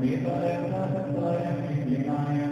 Vipassana Samplaya Vipassana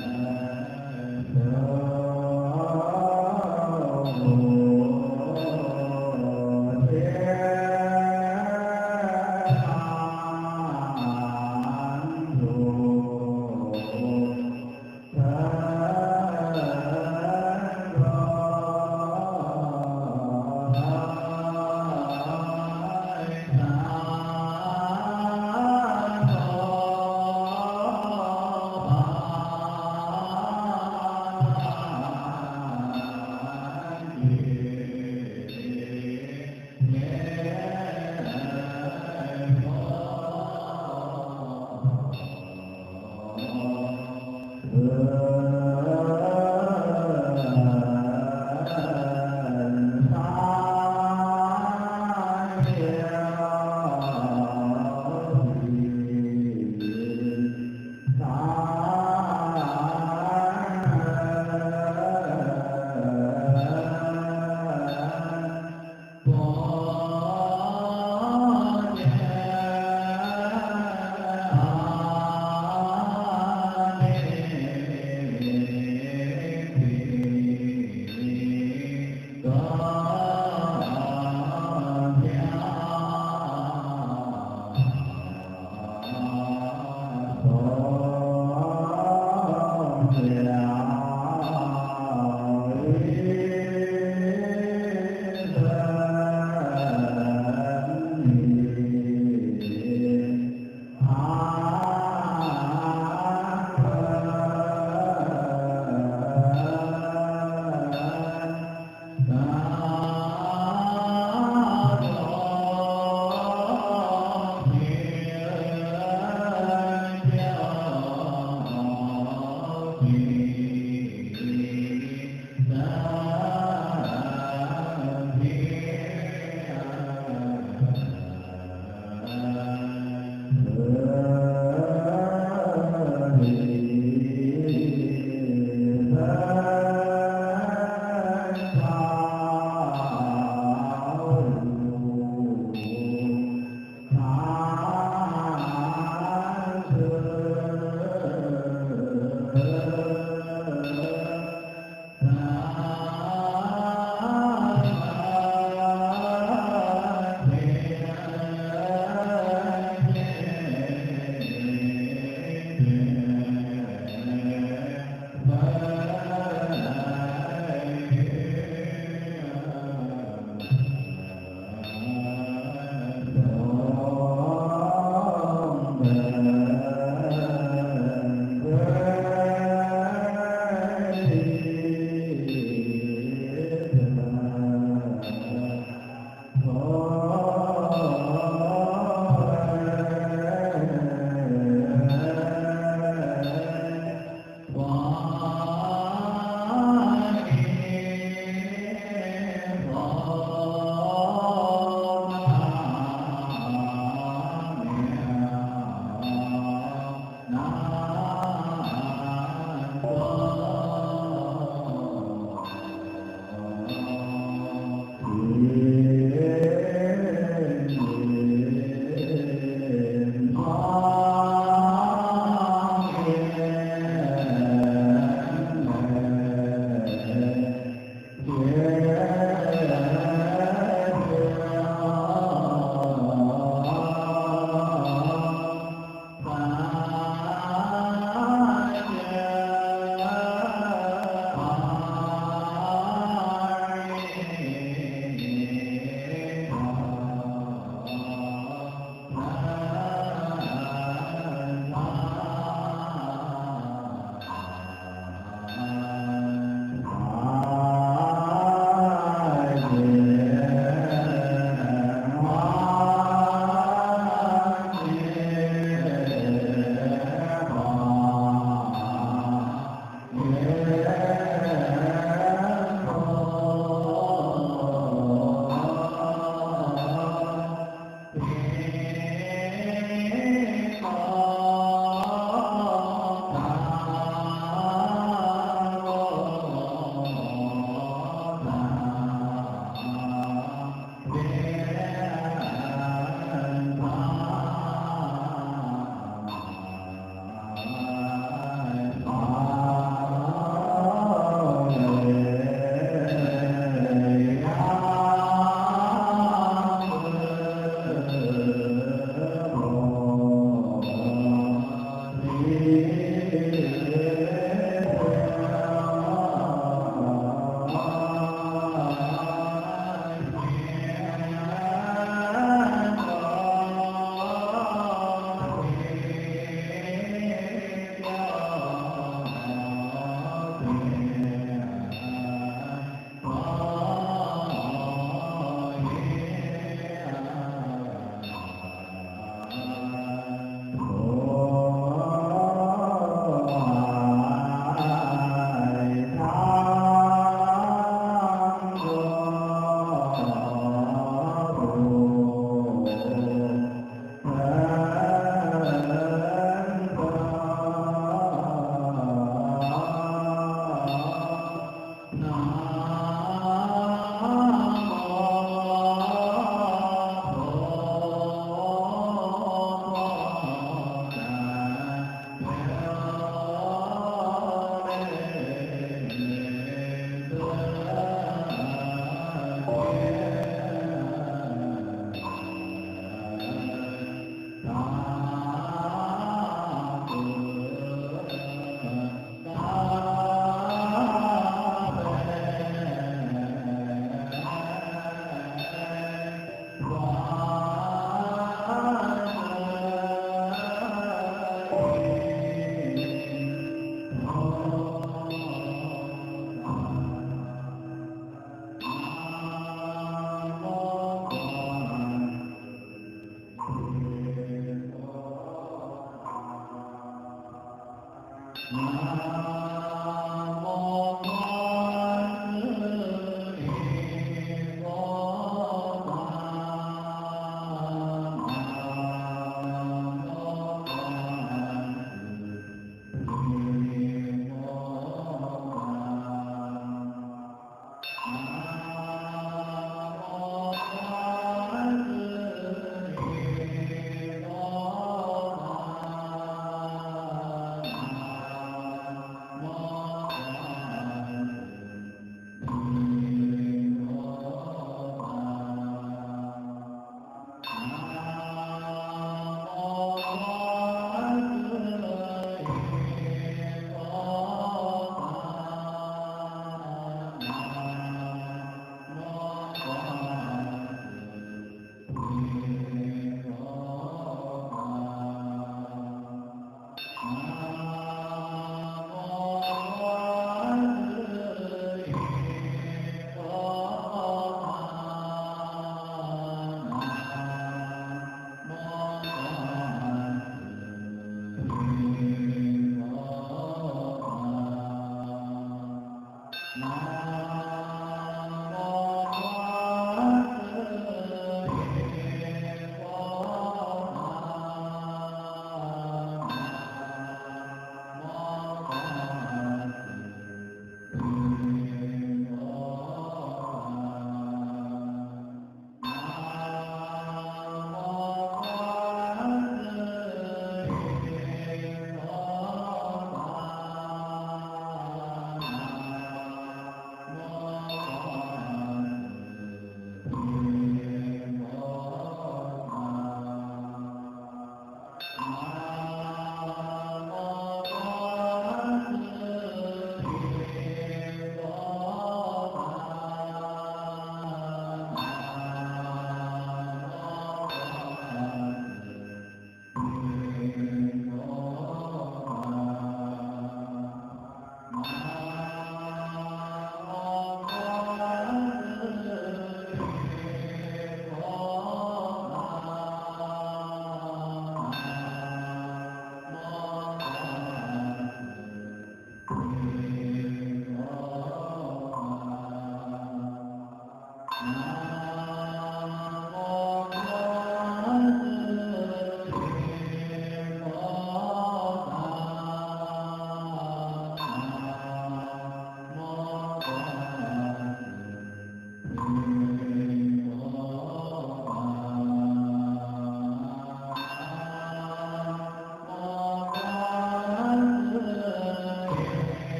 Uh,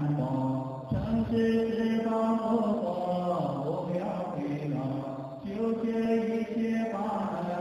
城市之光我要回到九天一切把爱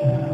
Yeah.